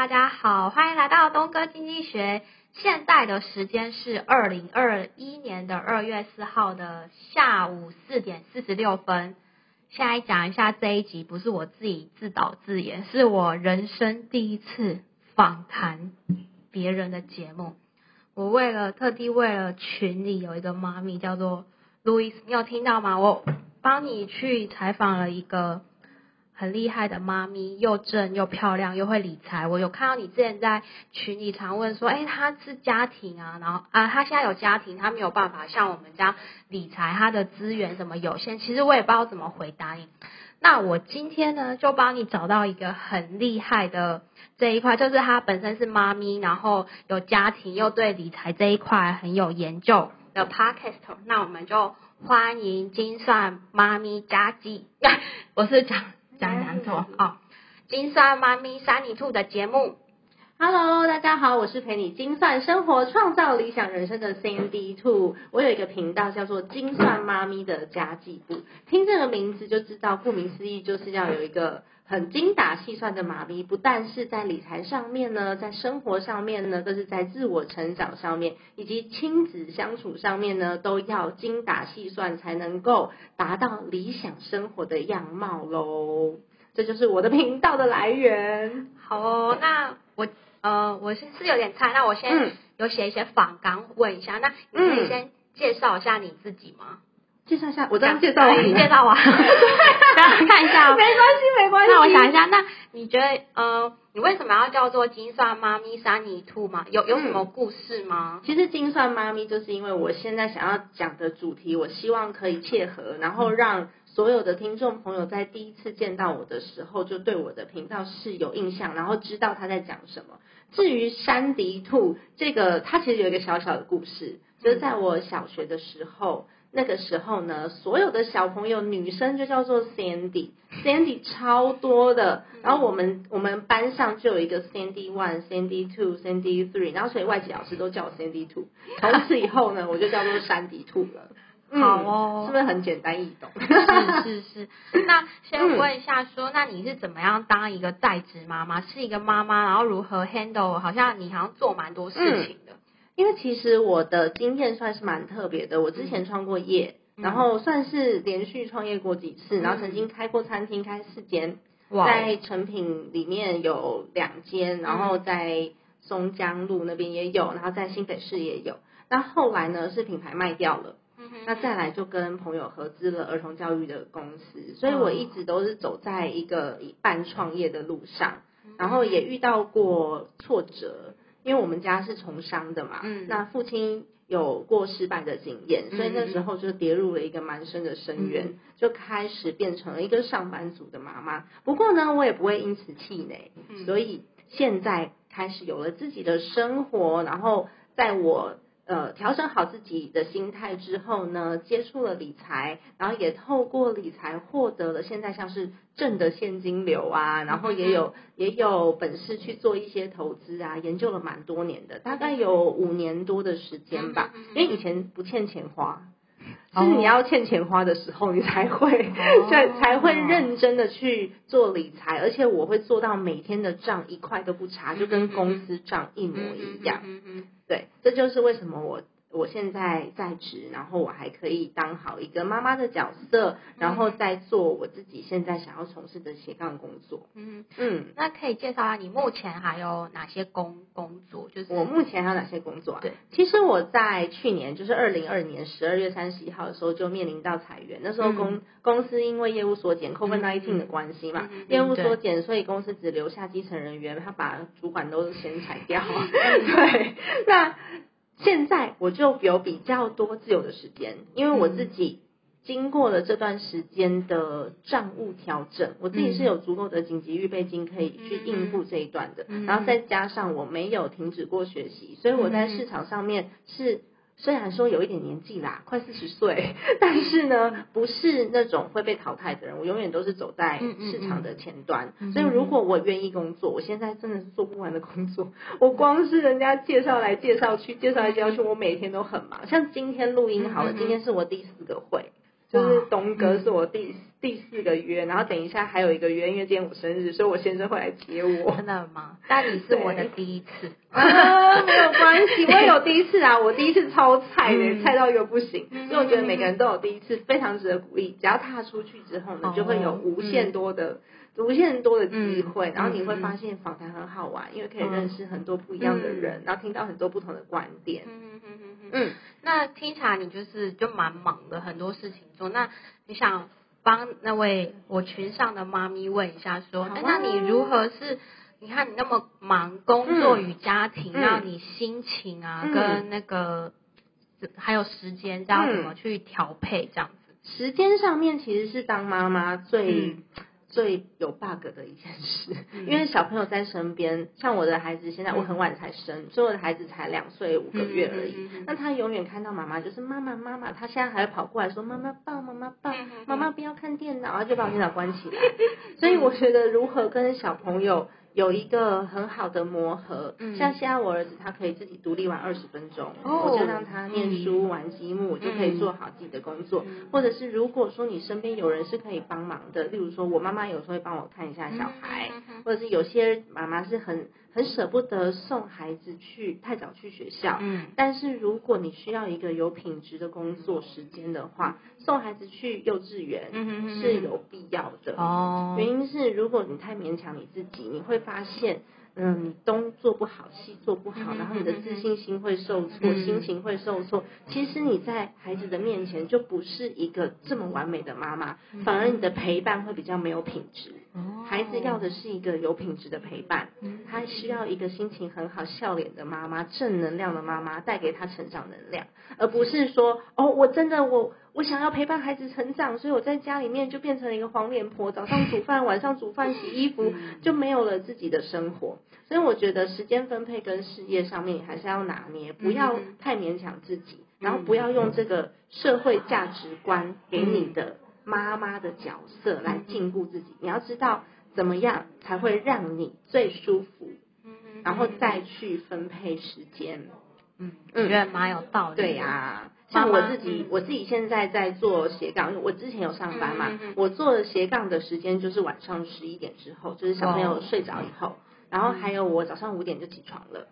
大家好，欢迎来到东哥经济学。现在的时间是二零二一年的二月四号的下午四点四十六分。现在讲一下这一集，不是我自己自导自演，是我人生第一次访谈别人的节目。我为了特地为了群里有一个妈咪叫做路易斯，你有听到吗？我帮你去采访了一个。很厉害的妈咪，又正又漂亮又会理财。我有看到你之前在群里常问说，哎，他是家庭啊，然后啊，他现在有家庭，他没有办法像我们家理财，他的资源什么有限。其实我也不知道怎么回答你。那我今天呢，就帮你找到一个很厉害的这一块，就是他本身是妈咪，然后有家庭，又对理财这一块很有研究的 podcast。那我们就欢迎金算妈咪家鸡，我是讲。讲讲错哦，金算妈咪三里兔的节目，Hello，大家好，我是陪你精算生活、创造理想人生的 Sandy Two。我有一个频道叫做精算妈咪的家计部，听这个名字就知道，顾名思义就是要有一个很精打细算的妈咪，不但是在理财上面呢，在生活上面呢，都是在自我成长上面，以及亲子相处上面呢，都要精打细算，才能够达到理想生活的样貌喽。这就是我的频道的来源。好哦，那我呃，我是是有点菜，那我先有写一些访纲问一下，那你可以先介绍一下你自己吗？介绍一下，我这样介绍完，介绍完，看一下。没关系，没关系。那我想一下，那你觉得呃，你为什么要叫做金算妈咪三泥兔吗？有有什么故事吗？其实金算妈咪就是因为我现在想要讲的主题，我希望可以切合，然后让。所有的听众朋友在第一次见到我的时候，就对我的频道是有印象，然后知道他在讲什么。至于山迪兔这个，它其实有一个小小的故事，就是在我小学的时候，那个时候呢，所有的小朋友女生就叫做 Sandy，Sandy 超多的。然后我们我们班上就有一个 Sandy One、Sandy Two、Sandy Three，然后所以外籍老师都叫我 Sandy Two。从此以后呢，我就叫做山迪兔了。好哦，是不是很简单易懂？是是是。那先问一下，说那你是怎么样当一个在职妈妈？是一个妈妈，然后如何 handle？好像你好像做蛮多事情的。因为其实我的经验算是蛮特别的，我之前创过业，然后算是连续创业过几次，然后曾经开过餐厅，开四间，在成品里面有两间，然后在松江路那边也有，然后在新北市也有。那后来呢，是品牌卖掉了。那再来就跟朋友合资了儿童教育的公司，所以我一直都是走在一个半创业的路上，然后也遇到过挫折，因为我们家是从商的嘛，那父亲有过失败的经验，所以那时候就跌入了一个蛮深的深渊，就开始变成了一个上班族的妈妈。不过呢，我也不会因此气馁，所以现在开始有了自己的生活，然后在我。呃，调整好自己的心态之后呢，接触了理财，然后也透过理财获得了现在像是正的现金流啊，然后也有也有本事去做一些投资啊，研究了蛮多年的，大概有五年多的时间吧，因为以前不欠钱花。是你要欠钱花的时候，你才会 才才会认真的去做理财，而且我会做到每天的账一块都不差，就跟公司账一模一样。对，这就是为什么我。我现在在职，然后我还可以当好一个妈妈的角色，然后再做我自己现在想要从事的斜杠工作。嗯嗯，那可以介绍下你目前还有哪些工工作？就是我目前还有哪些工作啊？对，其实我在去年，就是二零二年十二月三十一号的时候就面临到裁员，那时候公公司因为业务缩减，COVID nineteen 的关系嘛，业务缩减，所以公司只留下基层人员，他把主管都先裁掉。对，那。现在我就有比较多自由的时间，因为我自己经过了这段时间的账务调整，我自己是有足够的紧急预备金可以去应付这一段的，然后再加上我没有停止过学习，所以我在市场上面是。虽然说有一点年纪啦，快四十岁，但是呢，不是那种会被淘汰的人。我永远都是走在市场的前端。所以，如果我愿意工作，我现在真的是做不完的工作。我光是人家介绍来介绍去，介绍来介绍去，我每天都很忙。像今天录音好了，今天是我第四个会，就是东哥是我第第四个约，然后等一下还有一个约，因为今天我生日，所以我先生会来接我。真的吗？但你是我的第一次 啊，没有关系，我也有第一次啊，我第一次超菜的，菜到一个不行。所以我觉得每个人都有第一次，非常值得鼓励。只要踏出去之后呢，就会有无限多的、无限多的机会，然后你会发现访谈很好玩，因为可以认识很多不一样的人，然后听到很多不同的观点。嗯嗯嗯嗯嗯。那听起来你就是就蛮忙的，很多事情做。那你想？帮那位我群上的妈咪问一下，说，那你如何是？你看你那么忙，工作与家庭，让你心情啊，跟那个还有时间，这样怎么去调配？这样子，时间上面其实是当妈妈最。最有 bug 的一件事，因为小朋友在身边，像我的孩子现在我很晚才生，所以我的孩子才两岁五个月而已。那他永远看到妈妈就是妈妈妈妈，他现在还会跑过来说妈妈抱妈妈抱，妈妈不要看电脑，然后就把电脑关起来。所以我觉得如何跟小朋友。有一个很好的磨合，像现在我儿子他可以自己独立玩二十分钟，我就让他念书玩积木，就可以做好自己的工作。或者是如果说你身边有人是可以帮忙的，例如说我妈妈有时候会帮我看一下小孩，或者是有些妈妈是很。很舍不得送孩子去太早去学校，嗯，但是如果你需要一个有品质的工作时间的话，送孩子去幼稚园是有必要的哦。原因是如果你太勉强你自己，你会发现。嗯，你东做不好，西做不好，然后你的自信心会受挫，心情会受挫。其实你在孩子的面前就不是一个这么完美的妈妈，反而你的陪伴会比较没有品质。孩子要的是一个有品质的陪伴，他需要一个心情很好、笑脸的妈妈，正能量的妈妈带给他成长能量，而不是说哦，我真的我。我想要陪伴孩子成长，所以我在家里面就变成了一个黄脸婆，早上煮饭，晚上煮饭、洗衣服，就没有了自己的生活。所以我觉得时间分配跟事业上面还是要拿捏，不要太勉强自己，然后不要用这个社会价值观给你的妈妈的角色来禁锢自己。你要知道怎么样才会让你最舒服，然后再去分配时间。嗯，我觉得蛮有道理。对呀。像我自己，我自己现在在做斜杠，我之前有上班嘛，我做斜杠的时间就是晚上十一点之后，就是小朋友睡着以后，然后还有我早上五点就起床了，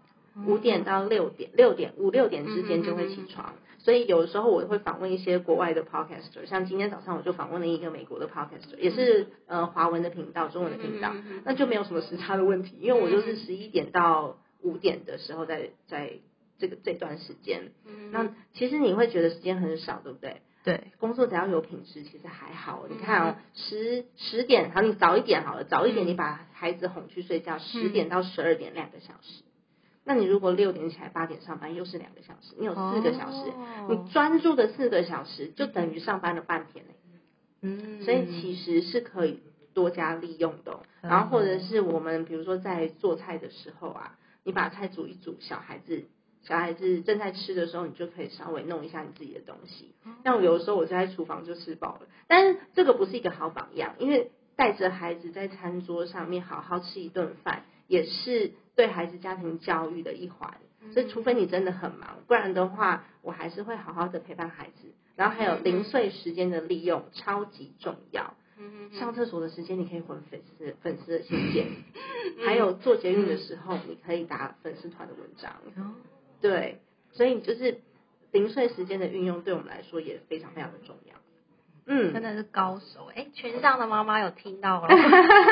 五点到六点，六点五六点之间就会起床，所以有的时候我会访问一些国外的 podcaster，像今天早上我就访问了一个美国的 podcaster，也是呃华文的频道，中文的频道，那就没有什么时差的问题，因为我就是十一点到五点的时候在在。这个这段时间，那其实你会觉得时间很少，对不对？对，工作只要有品质，其实还好。你看哦，十十点，好，你早一点好了，早一点你把孩子哄去睡觉，十点到十二点两个小时。那你如果六点起来，八点上班，又是两个小时，你有四个小时，你专注的四个小时就等于上班了半天所以其实是可以多加利用的。然后或者是我们比如说在做菜的时候啊，你把菜煮一煮，小孩子。小孩子正在吃的时候，你就可以稍微弄一下你自己的东西。那我有的时候我就在厨房就吃饱了，但是这个不是一个好榜样，因为带着孩子在餐桌上面好好吃一顿饭，也是对孩子家庭教育的一环。所以除非你真的很忙，不然的话，我还是会好好的陪伴孩子。然后还有零碎时间的利用，超级重要。上厕所的时间你可以回粉丝粉丝的信件，还有做捷运的时候，你可以打粉丝团的文章。对，所以就是零碎时间的运用，对我们来说也非常非常的重要。嗯，真的是高手哎！群上的妈妈有听到了，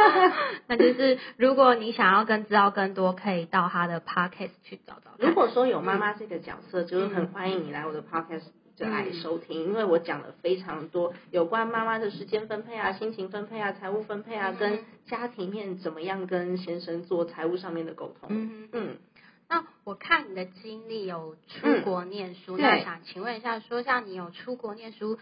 那就是如果你想要跟知道更多，可以到他的 podcast 去找找。如果说有妈妈这个角色，就是很欢迎你来我的 podcast 就来收听，因为我讲了非常多有关妈妈的时间分配啊、心情分配啊、财务分配啊，跟家庭面怎么样跟先生做财务上面的沟通。嗯嗯。那我看你的经历有出国念书，那想请问一下，说像你有出国念书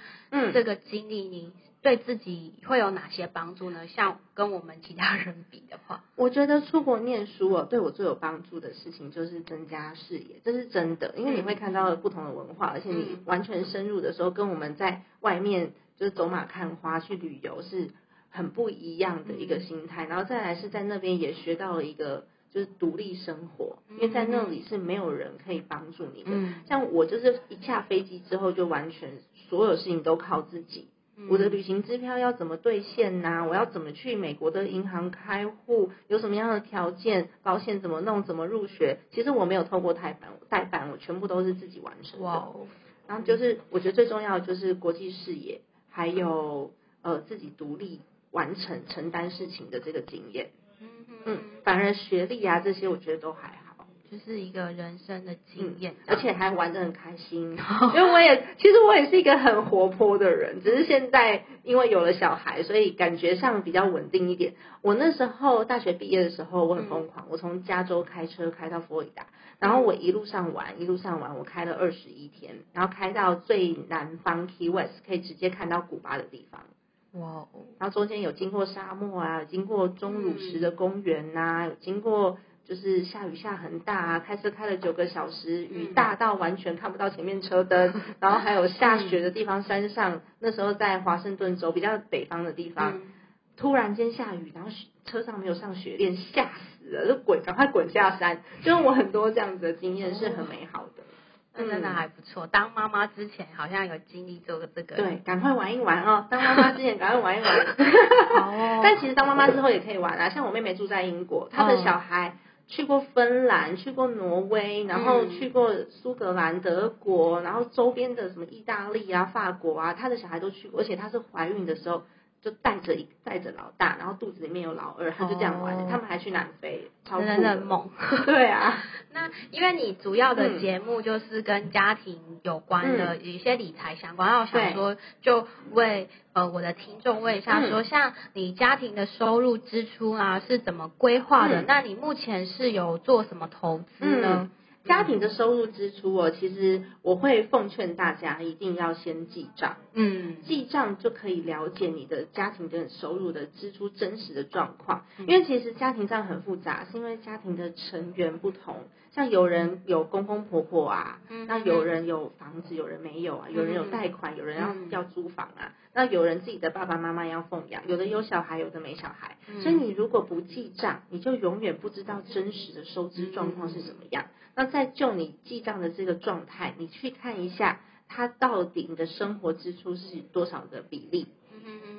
这个经历，你对自己会有哪些帮助呢？像跟我们其他人比的话，我觉得出国念书哦，对我最有帮助的事情就是增加视野，这是真的，因为你会看到不同的文化，而且你完全深入的时候，跟我们在外面就是走马看花去旅游是很不一样的一个心态，然后再来是在那边也学到了一个。就是独立生活，因为在那里是没有人可以帮助你的。像我就是一下飞机之后就完全所有事情都靠自己，我的旅行支票要怎么兑现呐？我要怎么去美国的银行开户？有什么样的条件？保险怎么弄？怎么入学？其实我没有透过代办，代办我全部都是自己完成的。然后就是我觉得最重要的就是国际视野，还有呃自己独立完成承担事情的这个经验。嗯嗯，反而学历啊这些我觉得都还好。就是一个人生的经验，而且还玩的很开心。因为我也其实我也是一个很活泼的人，只是现在因为有了小孩，所以感觉上比较稳定一点。我那时候大学毕业的时候，我很疯狂，我从加州开车开到佛罗里达，然后我一路上玩，一路上玩，我开了二十一天，然后开到最南方 Key West，可以直接看到古巴的地方。哇哦！然后中间有经过沙漠啊，经过钟乳石的公园呐，有经过。就是下雨下很大啊，开车开了九个小时，雨大到完全看不到前面车灯，然后还有下雪的地方，山上那时候在华盛顿州比较北方的地方，突然间下雨，然后车上没有上雪链，吓死了，就滚，赶快滚下山。就是我很多这样子的经验是很美好的，那真的还不错。当妈妈之前好像有经历做这个，对，赶快玩一玩哦。当妈妈之前赶快玩一玩，哦。但其实当妈妈之后也可以玩啊，像我妹妹住在英国，她的小孩。去过芬兰，去过挪威，然后去过苏格兰、德国，然后周边的什么意大利啊、法国啊，她的小孩都去过，而且她是怀孕的时候。就带着一带着老大，然后肚子里面有老二，他就这样玩。他们还去南非，真的很猛。对啊，那因为你主要的节目就是跟家庭有关的，有一些理财相关。那我想说，就为呃我的听众问一下，说像你家庭的收入支出啊是怎么规划的？那你目前是有做什么投资呢？家庭的收入支出哦，其实我会奉劝大家一定要先记账，嗯，记账就可以了解你的家庭的收入的支出真实的状况。因为其实家庭账很复杂，是因为家庭的成员不同，像有人有公公婆婆啊，那有人有房子，有人没有啊，有人有贷款，有人要要租房啊，那有人自己的爸爸妈妈要奉养，有的有小孩，有的没小孩，所以你如果不记账，你就永远不知道真实的收支状况是怎么样。那在就你记账的这个状态，你去看一下，它到底你的生活支出是多少的比例，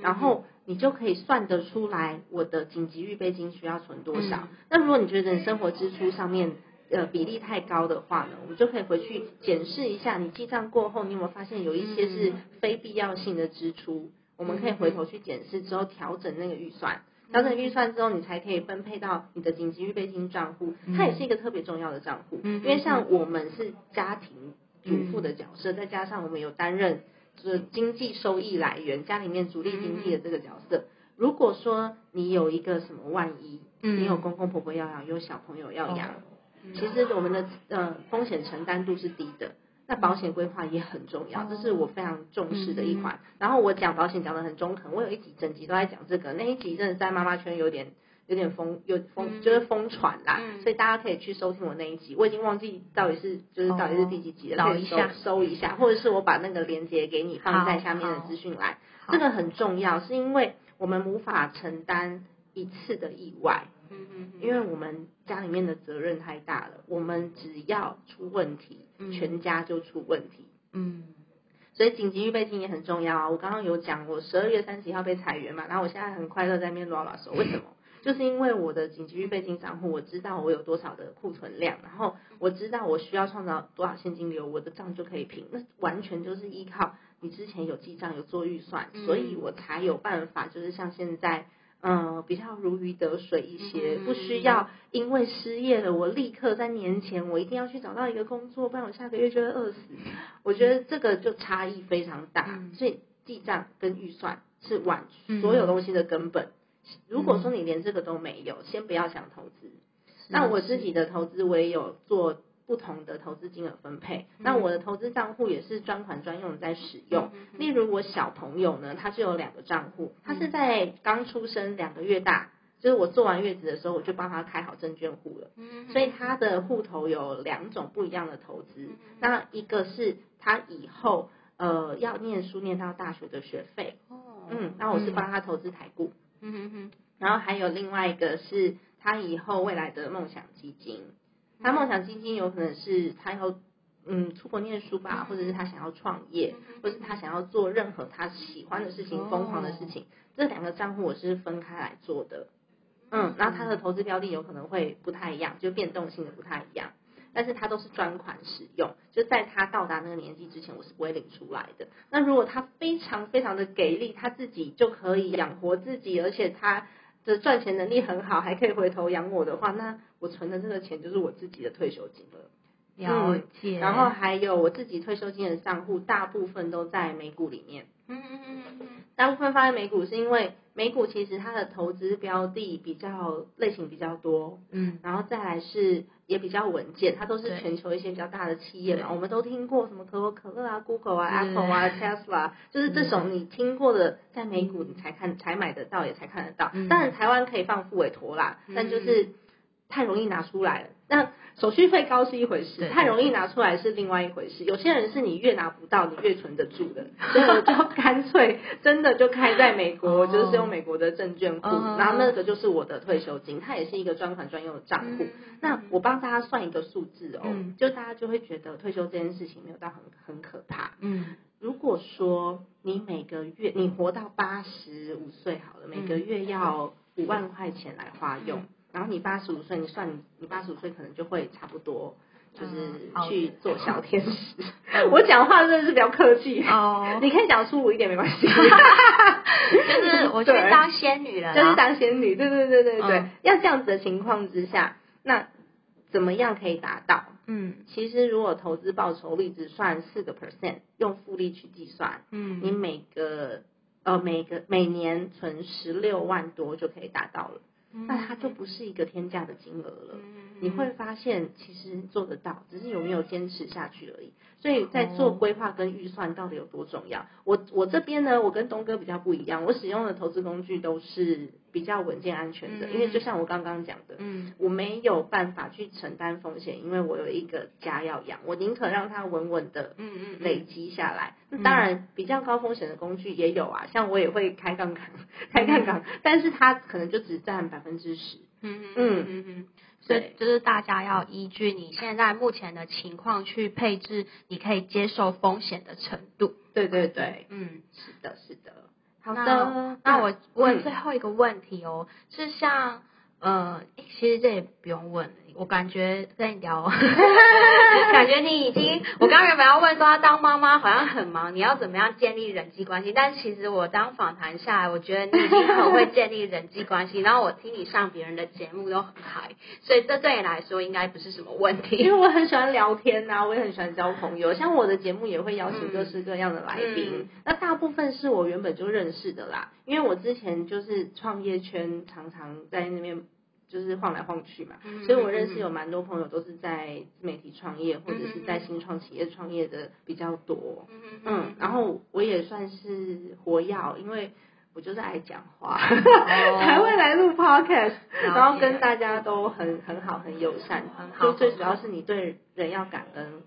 然后你就可以算得出来我的紧急预备金需要存多少。那如果你觉得你生活支出上面呃比例太高的话呢，我们就可以回去检视一下，你记账过后，你有没有发现有一些是非必要性的支出？我们可以回头去检视之后调整那个预算。调整预算之后，你才可以分配到你的紧急预备金账户。它也是一个特别重要的账户，因为像我们是家庭主妇的角色，再加上我们有担任就是经济收益来源，家里面主力经济的这个角色。如果说你有一个什么万一，你有公公婆婆要养，有小朋友要养，其实我们的呃风险承担度是低的。那保险规划也很重要，这是我非常重视的一环。然后我讲保险讲的很中肯，我有一集整集都在讲这个，那一集真的在妈妈圈有点有点疯，有疯就是疯传啦。所以大家可以去收听我那一集，我已经忘记到底是就是到底是第几集了，可以搜搜一下，或者是我把那个链接给你放在下面的资讯栏。这个很重要，是因为我们无法承担一次的意外。嗯嗯，因为我们家里面的责任太大了，我们只要出问题，全家就出问题。嗯，所以紧急预备金也很重要啊。我刚刚有讲，我十二月三十一号被裁员嘛，然后我现在很快乐在那边拉拉手，为什么？就是因为我的紧急预备金账户，我知道我有多少的库存量，然后我知道我需要创造多少现金流，我的账就可以平。那完全就是依靠你之前有记账有做预算，所以我才有办法，就是像现在。嗯，比较如鱼得水一些，不需要因为失业了，我立刻在年前我一定要去找到一个工作，不然我下个月就会饿死。我觉得这个就差异非常大，所以记账跟预算是完所有东西的根本。如果说你连这个都没有，先不要想投资。那我自己的投资我也有做。不同的投资金额分配，那我的投资账户也是专款专用在使用。例如我小朋友呢，他是有两个账户，他是在刚出生两个月大，就是我做完月子的时候，我就帮他开好证券户了。所以他的户头有两种不一样的投资，那一个是他以后呃要念书念到大学的学费，嗯，那我是帮他投资台股，嗯。哼哼，然后还有另外一个是他以后未来的梦想基金。他梦想基金有可能是他要嗯出国念书吧，或者是他想要创业，或是他想要做任何他喜欢的事情、疯狂的事情，这两个账户我是分开来做的。嗯，然后他的投资标的有可能会不太一样，就变动性的不太一样。但是它都是专款使用，就在他到达那个年纪之前，我是不会领出来的。那如果他非常非常的给力，他自己就可以养活自己，而且他的赚钱能力很好，还可以回头养我的话，那我存的这个钱就是我自己的退休金了。了解。然后还有我自己退休金的账户，大部分都在美股里面。嗯嗯嗯嗯。大部分放在美股是因为美股其实它的投资标的比较类型比较多。嗯。然后再来是。也比较稳健，它都是全球一些比较大的企业嘛，我们都听过什么可口可乐啊、Google 啊、Apple 啊、Tesla，就是这种你听过的，在美股你才看才买得到，也才看得到。当然台湾可以放富委托啦，但就是太容易拿出来了。那手续费高是一回事，太容易拿出来是另外一回事。有些人是你越拿不到，你越存得住的，所以我就干脆真的就开在美国，就是用美国的证券库，然后那个就是我的退休金，它也是一个专款专用的账户。那我帮大家算一个数字哦，就大家就会觉得退休这件事情没有到很很可怕。嗯，如果说你每个月你活到八十五岁好了，每个月要五万块钱来花用。然后你八十五岁，你算你你八十五岁可能就会差不多，就是去做小天使。我讲话真的是比较客气哦，你可以讲粗鲁一点没关系。就是我去当仙女了，就是当仙女，对对对对对。要这样子的情况之下，那怎么样可以达到？嗯，其实如果投资报酬率只算四个 percent，用复利去计算，嗯，你每个呃每个每年存十六万多就可以达到了。那它就不是一个天价的金额了。你会发现，其实做得到，只是有没有坚持下去而已。所以在做规划跟预算到底有多重要？我我这边呢，我跟东哥比较不一样，我使用的投资工具都是比较稳健安全的。因为就像我刚刚讲的，嗯，我没有办法去承担风险，因为我有一个家要养，我宁可让它稳稳的，嗯嗯，累积下来。那当然，比较高风险的工具也有啊，像我也会开杠杆，开杠杆，但是它可能就只占百分之十。嗯嗯嗯嗯。所以就是大家要依据你现在目前的情况去配置，你可以接受风险的程度。对对对，嗯，是的，是的。好的，那我问最后一个问题哦，是像。呃，其实这也不用问，我感觉跟你聊，感觉你已经，我刚原本要问说，他当妈妈好像很忙，你要怎么样建立人际关系？但其实我当访谈下来，我觉得你已经很会建立人际关系。然后我听你上别人的节目都很嗨，所以这对你来说应该不是什么问题。因为我很喜欢聊天呐，我也很喜欢交朋友。像我的节目也会邀请各式各样的来宾，那大部分是我原本就认识的啦。因为我之前就是创业圈，常常在那边。就是晃来晃去嘛，所以我认识有蛮多朋友都是在自媒体创业或者是在新创企业创业的比较多，嗯，然后我也算是活药，因为我就是爱讲话，才会来录 podcast，然后跟大家都很很好很友善，就最主要是你对人要感恩。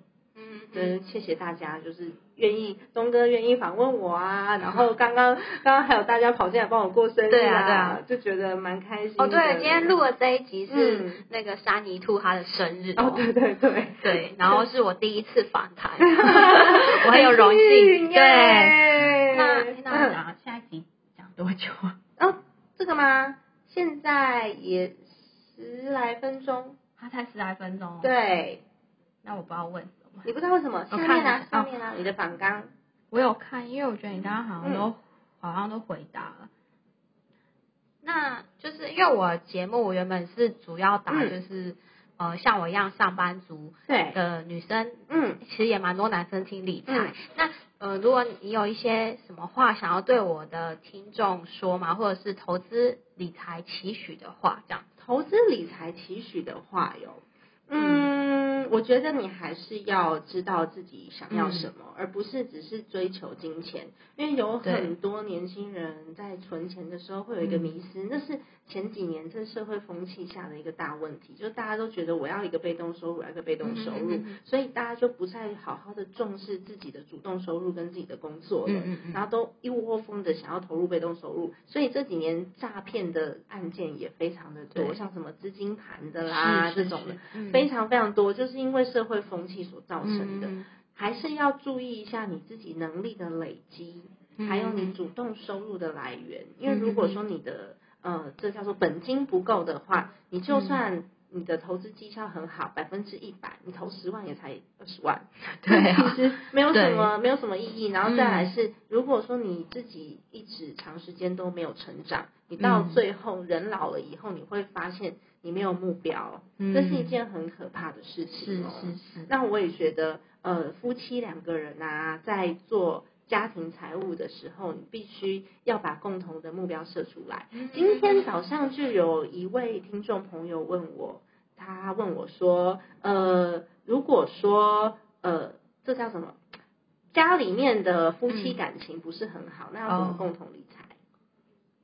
嗯，谢谢大家，就是愿意东哥愿意访问我啊，然后 刚刚刚刚还有大家跑进来帮我过生日啊，对啊，就觉得蛮开心。哦，对，今天录的这一集是那个沙泥兔他的生日哦，对对对对，然后是我第一次访谈，我很有荣幸。对，那那讲下一集讲多久啊？哦，这个吗？现在也十来分钟，他才十来分钟。对，那我不要问。你不知道为什么？下面啊，上面啊，你的反纲。我有看，因为我觉得你刚刚好像都好像都回答了。那就是因为我节目原本是主要打就是呃像我一样上班族的女生，嗯，其实也蛮多男生听理财。那呃，如果你有一些什么话想要对我的听众说嘛，或者是投资理财期许的话，这样。投资理财期许的话有。嗯，我觉得你还是要知道自己想要什么，而不是只是追求金钱。因为有很多年轻人在存钱的时候会有一个迷失，那是前几年这社会风气下的一个大问题，就是大家都觉得我要一个被动收入，要一个被动收入，所以大家就不再好好的重视自己的主动收入跟自己的工作了，然后都一窝蜂的想要投入被动收入，所以这几年诈骗的案件也非常的多，像什么资金盘的啦这种的。非常非常多，就是因为社会风气所造成的，还是要注意一下你自己能力的累积，还有你主动收入的来源。因为如果说你的呃，这叫做本金不够的话，你就算。你的投资绩效很好，百分之一百，你投十万也才二十万，对，其实没有什么没有什么意义。然后再来是，如果说你自己一直长时间都没有成长，你到最后人老了以后，你会发现你没有目标，这是一件很可怕的事情。是是是。那我也觉得，呃，夫妻两个人啊，在做。家庭财务的时候，你必须要把共同的目标设出来。今天早上就有一位听众朋友问我，他问我说：“呃，如果说呃，这叫什么？家里面的夫妻感情不是很好，那要怎么共同理财？”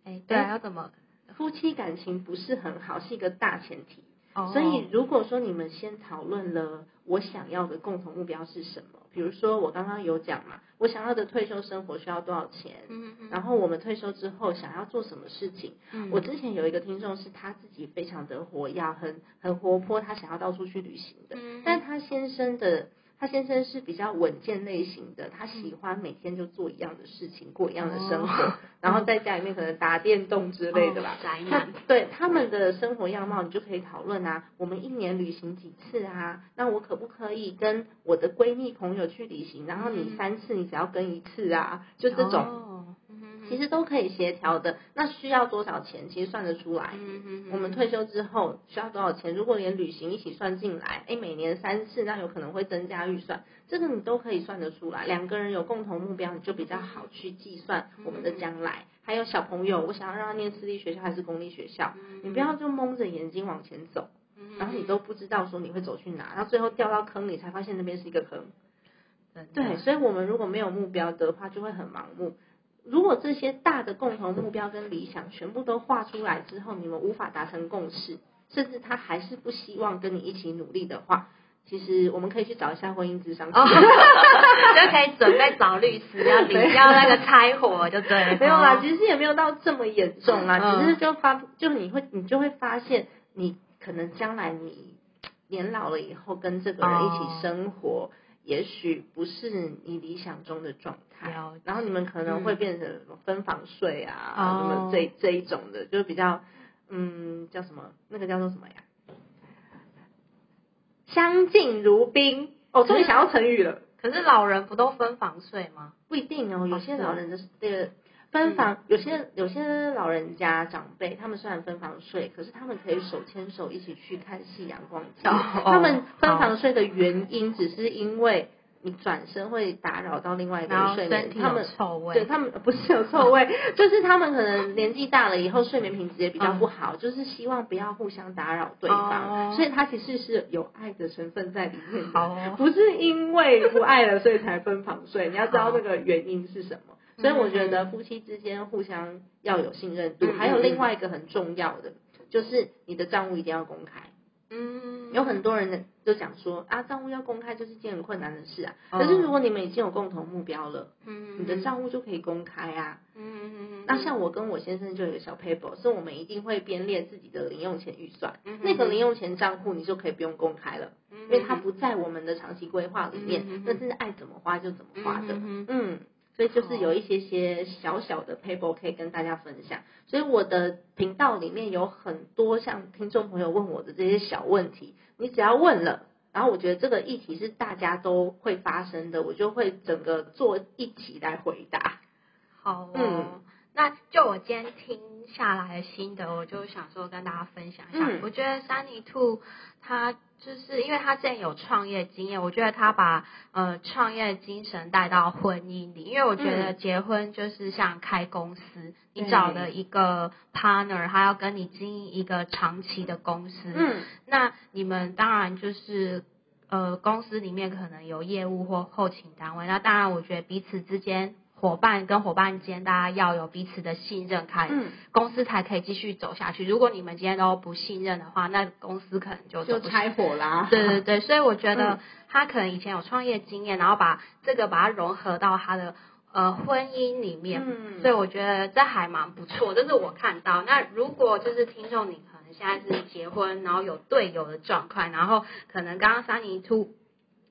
哎，对，要怎么？夫妻感情不是很好，是一个大前提。所以，如果说你们先讨论了我想要的共同目标是什么，比如说我刚刚有讲嘛，我想要的退休生活需要多少钱，然后我们退休之后想要做什么事情。我之前有一个听众是他自己非常的活跃，很很活泼，他想要到处去旅行的，但他先生的。他先生是比较稳健类型的，他喜欢每天就做一样的事情，过一样的生活，然后在家里面可能打电动之类的吧。宅男。对他们的生活样貌，你就可以讨论啊。我们一年旅行几次啊？那我可不可以跟我的闺蜜朋友去旅行？然后你三次，你只要跟一次啊？就这种。其实都可以协调的，那需要多少钱？其实算得出来。我们退休之后需要多少钱？如果连旅行一起算进来，哎，每年三次，那有可能会增加预算。这个你都可以算得出来。两个人有共同目标，你就比较好去计算我们的将来。还有小朋友，我想要让他念私立学校还是公立学校？你不要就蒙着眼睛往前走，然后你都不知道说你会走去哪，然后最后掉到坑里才发现那边是一个坑。对，所以我们如果没有目标的话，就会很盲目。如果这些大的共同目标跟理想全部都画出来之后，你们无法达成共识，甚至他还是不希望跟你一起努力的话，其实我们可以去找一下婚姻智商，就可以准备找律师要领要那个拆伙，就对。没有啦，其实也没有到这么严重啊，只是就发就你会你就会发现，你可能将来你年老了以后跟这个人一起生活。也许不是你理想中的状态，然后你们可能会变成什么分房睡啊，什么这这一种的，就是比较嗯叫什么那个叫做什么呀？相敬如宾。哦，终于想到成语了。可是老人不都分房睡吗？不一定哦，有些老人的这个。分房有些有些老人家长辈，他们虽然分房睡，可是他们可以手牵手一起去看夕阳光景。他们分房睡的原因，只是因为你转身会打扰到另外一个人睡眠，他们臭味，对他们 不是有臭味，就是他们可能年纪大了以后睡眠品质也比较不好，就是希望不要互相打扰对方，所以他其实是有爱的成分在里面的，不是因为不爱了所以才分房睡。你要知道那个原因是什么。所以我觉得夫妻之间互相要有信任度，还有另外一个很重要的，就是你的账务一定要公开。嗯，有很多人就讲说啊，账务要公开就是件很困难的事啊。可是如果你们已经有共同目标了，嗯，你的账务就可以公开啊。嗯嗯嗯。那像我跟我先生就有个小 paper，是我们一定会编列自己的零用钱预算。嗯。那个零用钱账户你就可以不用公开了，因为它不在我们的长期规划里面，那是爱怎么花就怎么花的。嗯。所以就是有一些些小小的 paper 可以跟大家分享，所以我的频道里面有很多像听众朋友问我的这些小问题，你只要问了，然后我觉得这个议题是大家都会发生的，我就会整个做一起来回答。好，嗯，那就我今天听下来的心得，我就想说跟大家分享一下。我觉得 Sunny Two 他。就是因为他之前有创业经验，我觉得他把呃创业精神带到婚姻里。因为我觉得结婚就是像开公司，你找了一个 partner，他要跟你经营一个长期的公司。嗯，那你们当然就是呃公司里面可能有业务或后勤单位。那当然，我觉得彼此之间。伙伴跟伙伴间，大家要有彼此的信任，开公司才可以继续走下去。如果你们今天都不信任的话，那公司可能就就拆伙啦。对对对，所以我觉得他可能以前有创业经验，然后把这个把它融合到他的呃婚姻里面，所以我觉得这还蛮不错。这是我看到。那如果就是听众你可能现在是结婚，然后有队友的状况，然后可能刚刚三尼兔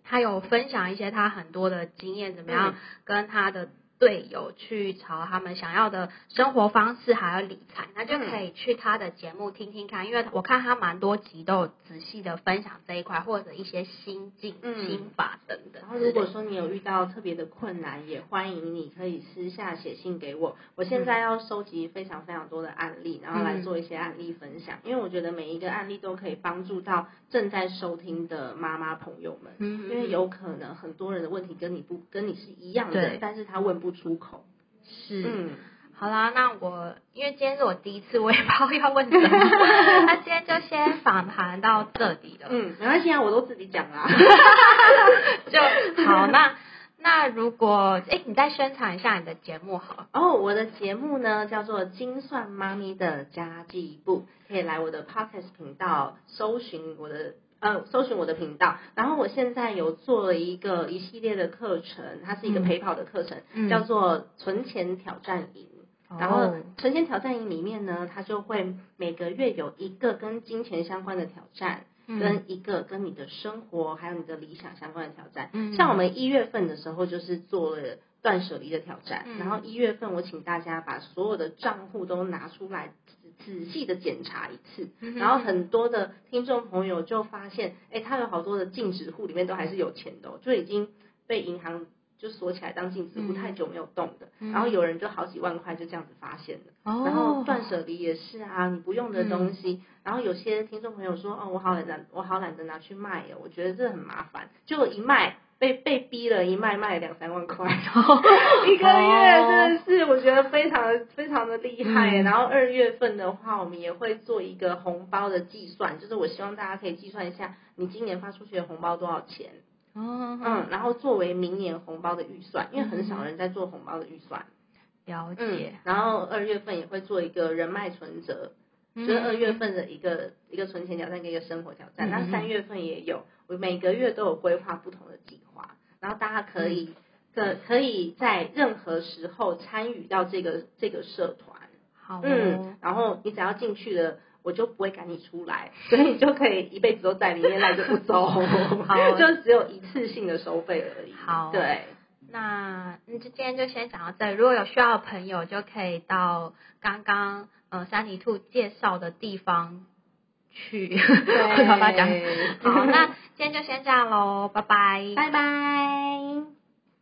他有分享一些他很多的经验，怎么样跟他的。队友去朝他们想要的生活方式，还有理财，那就可以去他的节目听听看，因为我看他蛮多集都有仔细的分享这一块，或者一些心境、心法等等。然后如果说你有遇到特别的困难，也欢迎你可以私下写信给我。我现在要收集非常非常多的案例，然后来做一些案例分享，因为我觉得每一个案例都可以帮助到正在收听的妈妈朋友们，因为有可能很多人的问题跟你不跟你是一样的，但是他问不。出口是，嗯，好啦，那我因为今天是我第一次，我也不知道要问什么，那今天就先访谈到这里了。嗯，没关系啊，我都自己讲啦。就好，那那如果哎，你再宣传一下你的节目好。哦，我的节目呢叫做《精算妈咪的家计部》，可以来我的 Podcast 频道搜寻我的。呃，搜寻我的频道，然后我现在有做了一个一系列的课程，它是一个陪跑的课程，叫做存钱挑战营。然后存钱挑战营里面呢，它就会每个月有一个跟金钱相关的挑战，跟一个跟你的生活还有你的理想相关的挑战。像我们一月份的时候就是做了断舍离的挑战，然后一月份我请大家把所有的账户都拿出来。仔细的检查一次，然后很多的听众朋友就发现，哎，他有好多的净值户里面都还是有钱的，就已经被银行就锁起来当净值户太久没有动的，然后有人就好几万块就这样子发现了，然后断舍离也是啊，你不用的东西，然后有些听众朋友说，哦，我好懒得，我好懒得拿去卖哦，我觉得这很麻烦，就一卖。被被逼了一卖卖两三万块，然后一个月真的是我觉得非常非常的厉害。然后二月份的话，我们也会做一个红包的计算，就是我希望大家可以计算一下你今年发出去的红包多少钱。哦，嗯，然后作为明年红包的预算，因为很少人在做红包的预算。了解。然后二月份也会做一个人脉存折。就是二月份的一个一个存钱挑战跟一个生活挑战，那三月份也有，我每个月都有规划不同的计划，然后大家可以可可以在任何时候参与到这个这个社团，好，嗯，然后你只要进去了，我就不会赶你出来，所以你就可以一辈子都在里面赖着不走，好，就只有一次性的收费而已，好，对，那那就今天就先讲到这，如果有需要的朋友就可以到刚刚。呃，三尼兔介绍的地方去，和大家讲。好，那今天就先这样喽，拜拜，拜拜。